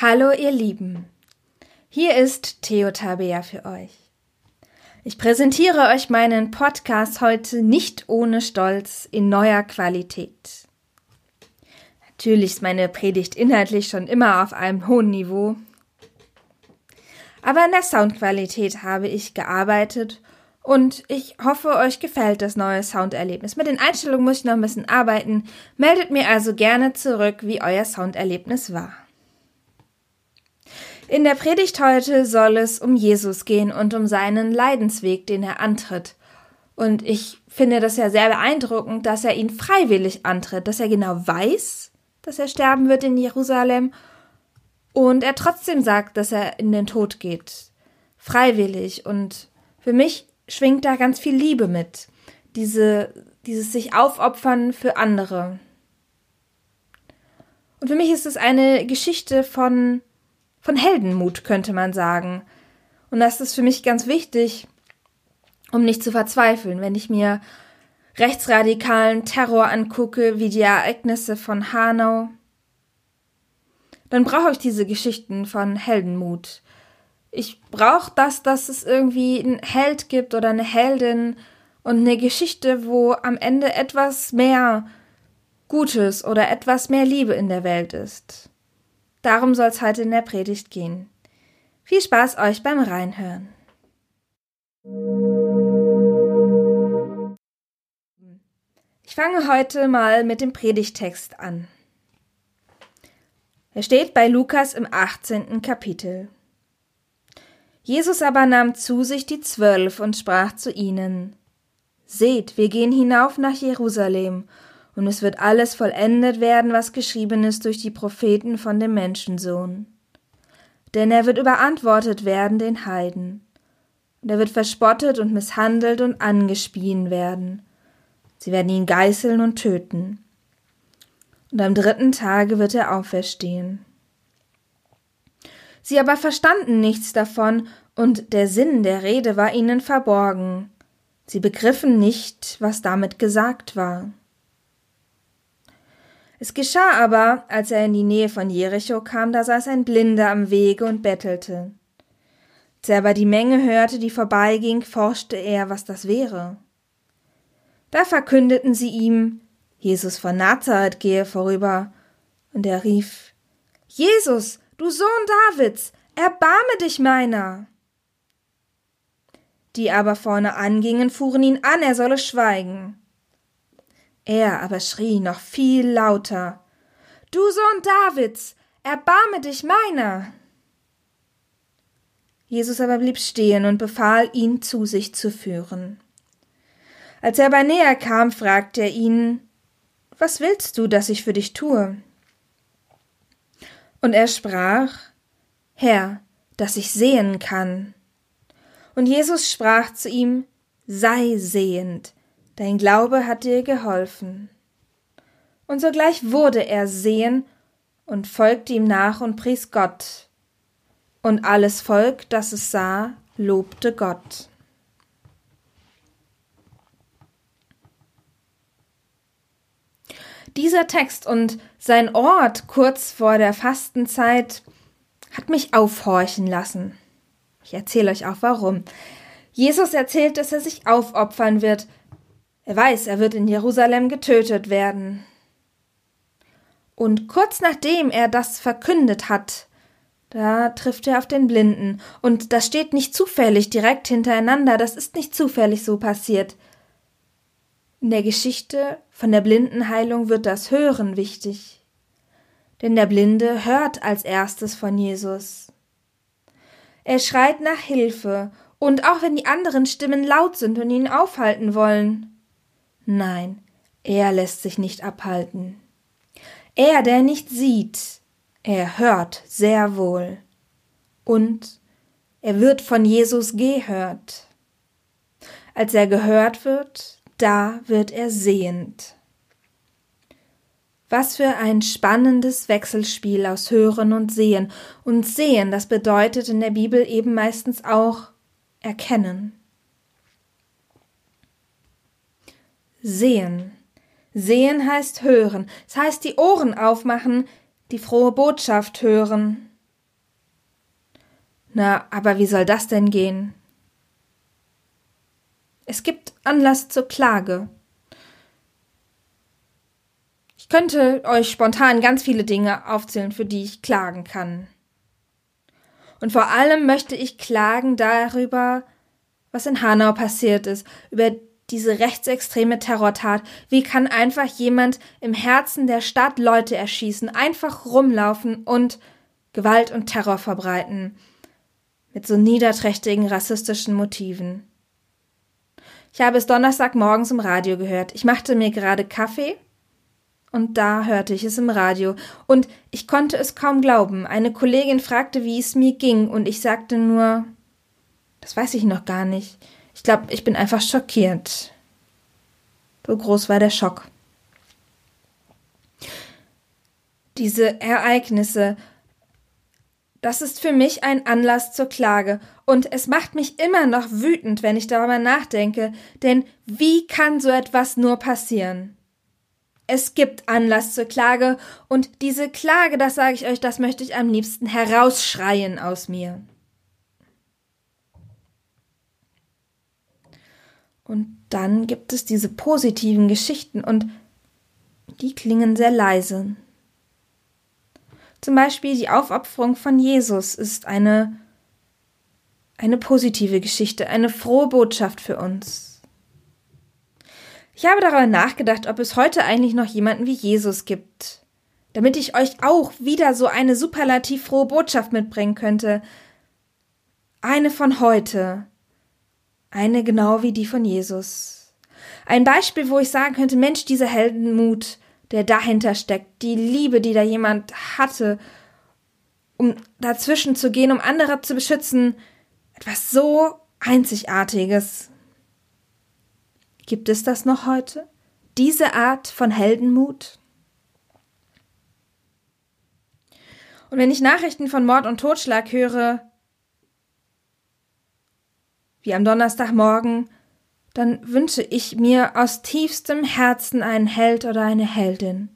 Hallo ihr Lieben, hier ist Theo Tabea für euch. Ich präsentiere euch meinen Podcast heute nicht ohne Stolz in neuer Qualität. Natürlich ist meine Predigt inhaltlich schon immer auf einem hohen Niveau, aber an der Soundqualität habe ich gearbeitet und ich hoffe, euch gefällt das neue Sounderlebnis. Mit den Einstellungen muss ich noch ein bisschen arbeiten. Meldet mir also gerne zurück, wie euer Sounderlebnis war. In der Predigt heute soll es um Jesus gehen und um seinen Leidensweg, den er antritt. Und ich finde das ja sehr beeindruckend, dass er ihn freiwillig antritt, dass er genau weiß, dass er sterben wird in Jerusalem und er trotzdem sagt, dass er in den Tod geht. Freiwillig. Und für mich schwingt da ganz viel Liebe mit. Diese, dieses sich aufopfern für andere. Und für mich ist es eine Geschichte von von Heldenmut, könnte man sagen. Und das ist für mich ganz wichtig, um nicht zu verzweifeln, wenn ich mir rechtsradikalen Terror angucke, wie die Ereignisse von Hanau, dann brauche ich diese Geschichten von Heldenmut. Ich brauche das, dass es irgendwie einen Held gibt oder eine Heldin und eine Geschichte, wo am Ende etwas mehr Gutes oder etwas mehr Liebe in der Welt ist. Darum soll es heute in der Predigt gehen. Viel Spaß euch beim Reinhören. Ich fange heute mal mit dem Predigtext an. Er steht bei Lukas im 18. Kapitel. Jesus aber nahm zu sich die Zwölf und sprach zu ihnen, Seht, wir gehen hinauf nach Jerusalem, und es wird alles vollendet werden, was geschrieben ist durch die Propheten von dem Menschensohn. Denn er wird überantwortet werden den Heiden, und er wird verspottet und misshandelt und angespien werden. Sie werden ihn geißeln und töten. Und am dritten Tage wird er auferstehen. Sie aber verstanden nichts davon, und der Sinn der Rede war ihnen verborgen. Sie begriffen nicht, was damit gesagt war. Es geschah aber, als er in die Nähe von Jericho kam, da saß ein Blinder am Wege und bettelte. Als er aber die Menge hörte, die vorbeiging, forschte er, was das wäre. Da verkündeten sie ihm, Jesus von Nazareth gehe vorüber, und er rief, Jesus, du Sohn Davids, erbarme dich meiner. Die aber vorne angingen, fuhren ihn an, er solle schweigen. Er aber schrie noch viel lauter Du Sohn Davids, erbarme dich meiner. Jesus aber blieb stehen und befahl, ihn zu sich zu führen. Als er aber näher kam, fragte er ihn Was willst du, dass ich für dich tue? Und er sprach Herr, dass ich sehen kann. Und Jesus sprach zu ihm Sei sehend, Dein Glaube hat dir geholfen. Und sogleich wurde er sehen und folgte ihm nach und pries Gott. Und alles Volk, das es sah, lobte Gott. Dieser Text und sein Ort kurz vor der Fastenzeit hat mich aufhorchen lassen. Ich erzähle euch auch warum. Jesus erzählt, dass er sich aufopfern wird, er weiß, er wird in Jerusalem getötet werden. Und kurz nachdem er das verkündet hat, da trifft er auf den Blinden, und das steht nicht zufällig direkt hintereinander, das ist nicht zufällig so passiert. In der Geschichte von der Blindenheilung wird das Hören wichtig. Denn der Blinde hört als erstes von Jesus. Er schreit nach Hilfe, und auch wenn die anderen Stimmen laut sind und ihn aufhalten wollen, Nein, er lässt sich nicht abhalten. Er, der nicht sieht, er hört sehr wohl. Und er wird von Jesus gehört. Als er gehört wird, da wird er sehend. Was für ein spannendes Wechselspiel aus Hören und Sehen. Und Sehen, das bedeutet in der Bibel eben meistens auch erkennen. Sehen. Sehen heißt hören. Es heißt die Ohren aufmachen, die frohe Botschaft hören. Na, aber wie soll das denn gehen? Es gibt Anlass zur Klage. Ich könnte euch spontan ganz viele Dinge aufzählen, für die ich klagen kann. Und vor allem möchte ich klagen darüber, was in Hanau passiert ist, über diese rechtsextreme Terrortat. Wie kann einfach jemand im Herzen der Stadt Leute erschießen, einfach rumlaufen und Gewalt und Terror verbreiten? Mit so niederträchtigen rassistischen Motiven. Ich habe es Donnerstagmorgens im Radio gehört. Ich machte mir gerade Kaffee und da hörte ich es im Radio. Und ich konnte es kaum glauben. Eine Kollegin fragte, wie es mir ging, und ich sagte nur, das weiß ich noch gar nicht. Ich glaube, ich bin einfach schockiert. So groß war der Schock. Diese Ereignisse, das ist für mich ein Anlass zur Klage, und es macht mich immer noch wütend, wenn ich darüber nachdenke, denn wie kann so etwas nur passieren? Es gibt Anlass zur Klage, und diese Klage, das sage ich euch, das möchte ich am liebsten herausschreien aus mir. Und dann gibt es diese positiven Geschichten und die klingen sehr leise. Zum Beispiel die Aufopferung von Jesus ist eine, eine positive Geschichte, eine frohe Botschaft für uns. Ich habe darüber nachgedacht, ob es heute eigentlich noch jemanden wie Jesus gibt, damit ich euch auch wieder so eine superlativ frohe Botschaft mitbringen könnte. Eine von heute, eine genau wie die von Jesus. Ein Beispiel, wo ich sagen könnte, Mensch, dieser Heldenmut, der dahinter steckt, die Liebe, die da jemand hatte, um dazwischen zu gehen, um andere zu beschützen, etwas so Einzigartiges. Gibt es das noch heute? Diese Art von Heldenmut? Und wenn ich Nachrichten von Mord und Totschlag höre, wie am Donnerstagmorgen, dann wünsche ich mir aus tiefstem Herzen einen Held oder eine Heldin.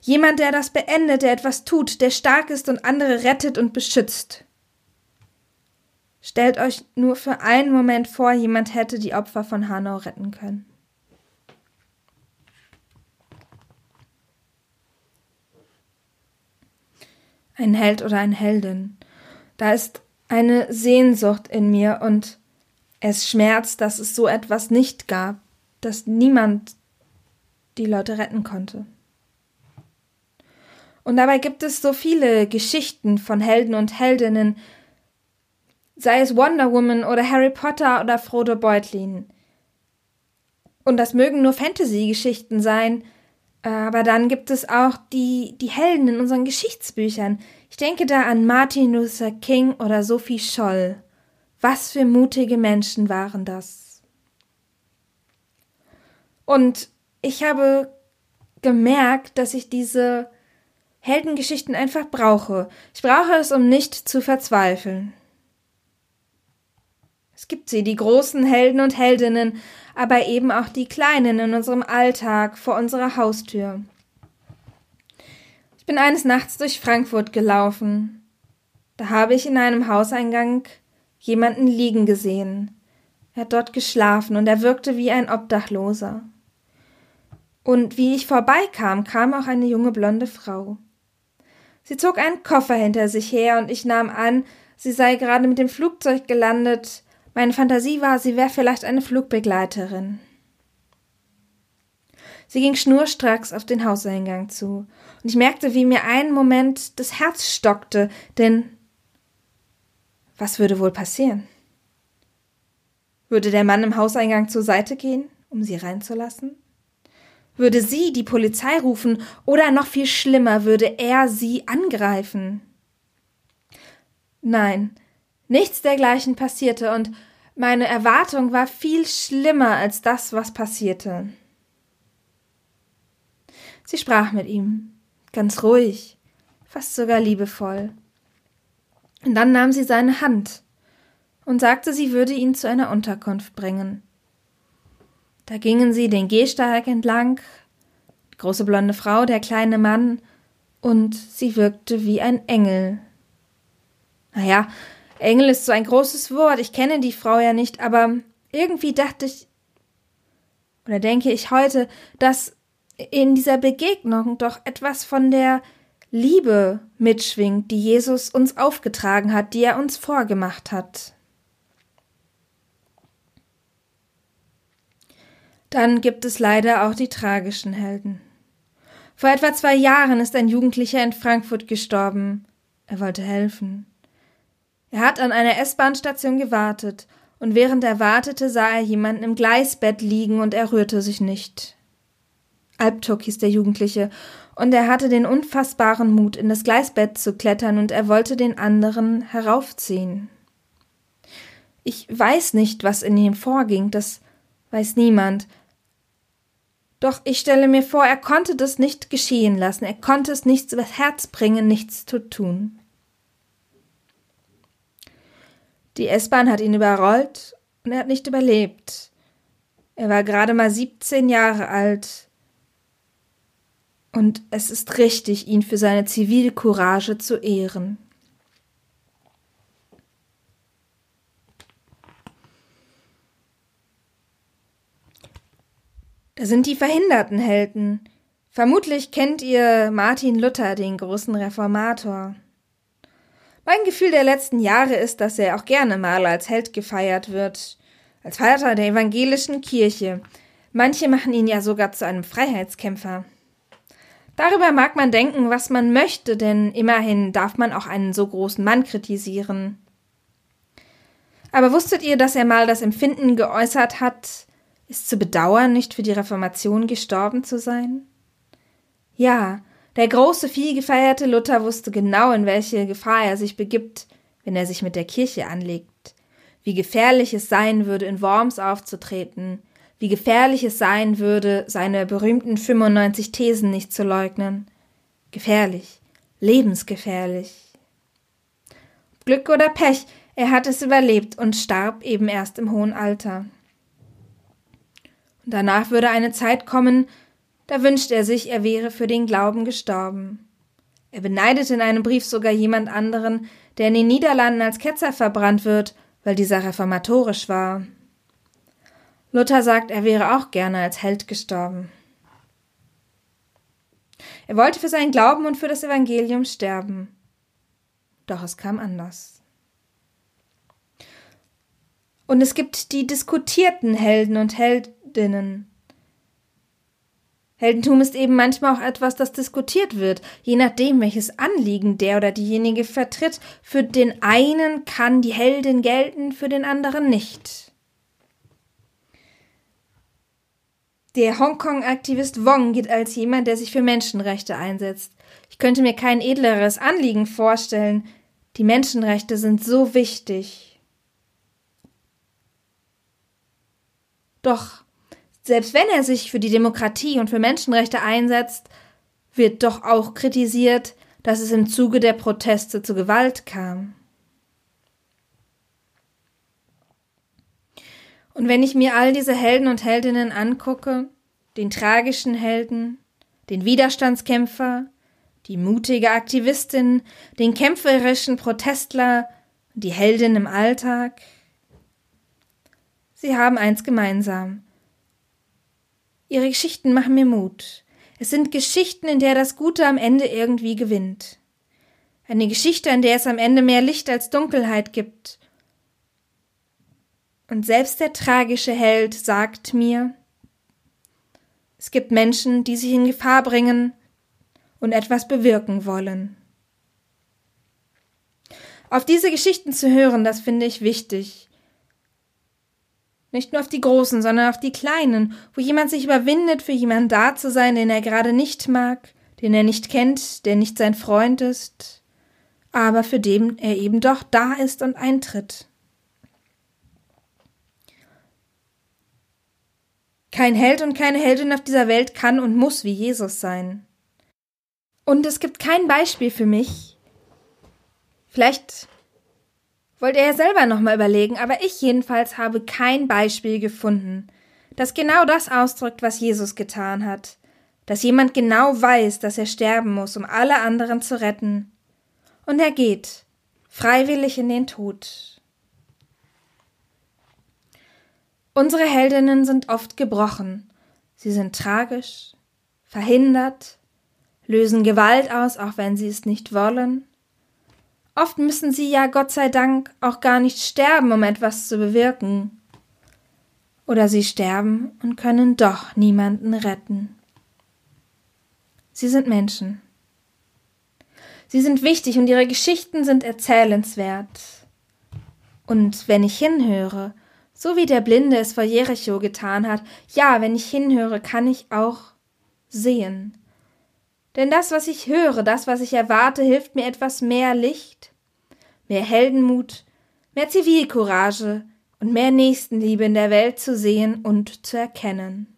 Jemand, der das beendet, der etwas tut, der stark ist und andere rettet und beschützt. Stellt euch nur für einen Moment vor, jemand hätte die Opfer von Hanau retten können. Ein Held oder eine Heldin. Da ist eine Sehnsucht in mir und es schmerzt, dass es so etwas nicht gab, dass niemand die Leute retten konnte. Und dabei gibt es so viele Geschichten von Helden und Heldinnen, sei es Wonder Woman oder Harry Potter oder Frodo Beutlin. Und das mögen nur Fantasy-Geschichten sein, aber dann gibt es auch die, die Helden in unseren Geschichtsbüchern. Ich denke da an Martin Luther King oder Sophie Scholl. Was für mutige Menschen waren das. Und ich habe gemerkt, dass ich diese Heldengeschichten einfach brauche. Ich brauche es, um nicht zu verzweifeln. Es gibt sie, die großen Helden und Heldinnen, aber eben auch die kleinen in unserem Alltag vor unserer Haustür. Bin eines Nachts durch Frankfurt gelaufen. Da habe ich in einem Hauseingang jemanden liegen gesehen. Er hat dort geschlafen und er wirkte wie ein Obdachloser. Und wie ich vorbeikam, kam auch eine junge blonde Frau. Sie zog einen Koffer hinter sich her und ich nahm an, sie sei gerade mit dem Flugzeug gelandet, meine Fantasie war, sie wäre vielleicht eine Flugbegleiterin. Sie ging schnurstracks auf den Hauseingang zu, und ich merkte, wie mir einen Moment das Herz stockte, denn was würde wohl passieren? Würde der Mann im Hauseingang zur Seite gehen, um sie reinzulassen? Würde sie die Polizei rufen oder noch viel schlimmer, würde er sie angreifen? Nein, nichts dergleichen passierte und meine Erwartung war viel schlimmer als das, was passierte. Sie sprach mit ihm, ganz ruhig, fast sogar liebevoll. Und dann nahm sie seine Hand und sagte, sie würde ihn zu einer Unterkunft bringen. Da gingen sie den Gehsteig entlang, die große blonde Frau, der kleine Mann, und sie wirkte wie ein Engel. Naja, Engel ist so ein großes Wort, ich kenne die Frau ja nicht, aber irgendwie dachte ich, oder denke ich heute, dass in dieser Begegnung doch etwas von der Liebe mitschwingt, die Jesus uns aufgetragen hat, die er uns vorgemacht hat. Dann gibt es leider auch die tragischen Helden. Vor etwa zwei Jahren ist ein Jugendlicher in Frankfurt gestorben. Er wollte helfen. Er hat an einer S-Bahn-Station gewartet, und während er wartete, sah er jemanden im Gleisbett liegen und er rührte sich nicht. Albtuk hieß der Jugendliche, und er hatte den unfassbaren Mut, in das Gleisbett zu klettern, und er wollte den anderen heraufziehen. Ich weiß nicht, was in ihm vorging, das weiß niemand. Doch ich stelle mir vor, er konnte das nicht geschehen lassen, er konnte es nicht übers Herz bringen, nichts zu tun. Die S-Bahn hat ihn überrollt und er hat nicht überlebt. Er war gerade mal 17 Jahre alt. Und es ist richtig, ihn für seine Zivilcourage zu ehren. Da sind die verhinderten Helden. Vermutlich kennt ihr Martin Luther, den großen Reformator. Mein Gefühl der letzten Jahre ist, dass er auch gerne mal als Held gefeiert wird, als Vater der evangelischen Kirche. Manche machen ihn ja sogar zu einem Freiheitskämpfer. Darüber mag man denken, was man möchte, denn immerhin darf man auch einen so großen Mann kritisieren. Aber wusstet ihr, dass er mal das Empfinden geäußert hat, ist zu bedauern, nicht für die Reformation gestorben zu sein? Ja, der große, vielgefeierte Luther wusste genau, in welche Gefahr er sich begibt, wenn er sich mit der Kirche anlegt, wie gefährlich es sein würde, in Worms aufzutreten, wie gefährlich es sein würde, seine berühmten 95 Thesen nicht zu leugnen. Gefährlich, lebensgefährlich. Glück oder Pech, er hat es überlebt und starb eben erst im hohen Alter. Danach würde eine Zeit kommen, da wünscht er sich, er wäre für den Glauben gestorben. Er beneidet in einem Brief sogar jemand anderen, der in den Niederlanden als Ketzer verbrannt wird, weil dieser reformatorisch war. Luther sagt, er wäre auch gerne als Held gestorben. Er wollte für seinen Glauben und für das Evangelium sterben. Doch es kam anders. Und es gibt die diskutierten Helden und Held Heldinnen. Heldentum ist eben manchmal auch etwas, das diskutiert wird, je nachdem, welches Anliegen der oder diejenige vertritt. Für den einen kann die Heldin gelten, für den anderen nicht. Der Hongkong-Aktivist Wong gilt als jemand, der sich für Menschenrechte einsetzt. Ich könnte mir kein edleres Anliegen vorstellen. Die Menschenrechte sind so wichtig. Doch selbst wenn er sich für die Demokratie und für Menschenrechte einsetzt, wird doch auch kritisiert, dass es im Zuge der Proteste zu Gewalt kam. Und wenn ich mir all diese Helden und Heldinnen angucke, den tragischen Helden, den Widerstandskämpfer, die mutige Aktivistin, den kämpferischen Protestler, die Heldin im Alltag, sie haben eins gemeinsam. Ihre Geschichten machen mir Mut. Es sind Geschichten, in der das Gute am Ende irgendwie gewinnt. Eine Geschichte, in der es am Ende mehr Licht als Dunkelheit gibt. Und selbst der tragische Held sagt mir, es gibt Menschen, die sich in Gefahr bringen und etwas bewirken wollen. Auf diese Geschichten zu hören, das finde ich wichtig. Nicht nur auf die großen, sondern auf die kleinen, wo jemand sich überwindet, für jemanden da zu sein, den er gerade nicht mag, den er nicht kennt, der nicht sein Freund ist, aber für den er eben doch da ist und eintritt. Kein Held und keine Heldin auf dieser Welt kann und muss wie Jesus sein. Und es gibt kein Beispiel für mich. Vielleicht wollte er selber nochmal überlegen, aber ich jedenfalls habe kein Beispiel gefunden, das genau das ausdrückt, was Jesus getan hat, dass jemand genau weiß, dass er sterben muss, um alle anderen zu retten. Und er geht, freiwillig in den Tod. Unsere Heldinnen sind oft gebrochen, sie sind tragisch, verhindert, lösen Gewalt aus, auch wenn sie es nicht wollen. Oft müssen sie ja Gott sei Dank auch gar nicht sterben, um etwas zu bewirken. Oder sie sterben und können doch niemanden retten. Sie sind Menschen. Sie sind wichtig und ihre Geschichten sind erzählenswert. Und wenn ich hinhöre, so wie der Blinde es vor Jericho getan hat, ja, wenn ich hinhöre, kann ich auch sehen. Denn das, was ich höre, das, was ich erwarte, hilft mir etwas mehr Licht, mehr Heldenmut, mehr Zivilcourage und mehr Nächstenliebe in der Welt zu sehen und zu erkennen.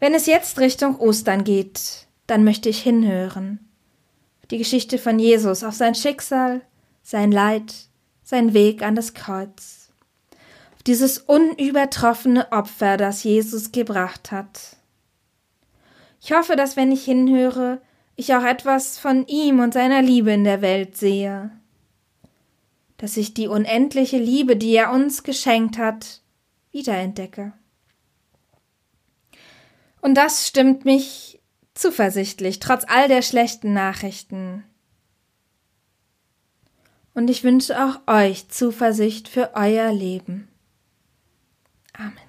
Wenn es jetzt Richtung Ostern geht, dann möchte ich hinhören. Die Geschichte von Jesus auf sein Schicksal, sein Leid, sein Weg an das Kreuz. Dieses unübertroffene Opfer, das Jesus gebracht hat. Ich hoffe, dass wenn ich hinhöre, ich auch etwas von ihm und seiner Liebe in der Welt sehe. Dass ich die unendliche Liebe, die er uns geschenkt hat, wiederentdecke. Und das stimmt mich zuversichtlich, trotz all der schlechten Nachrichten. Und ich wünsche auch euch Zuversicht für euer Leben. Amen.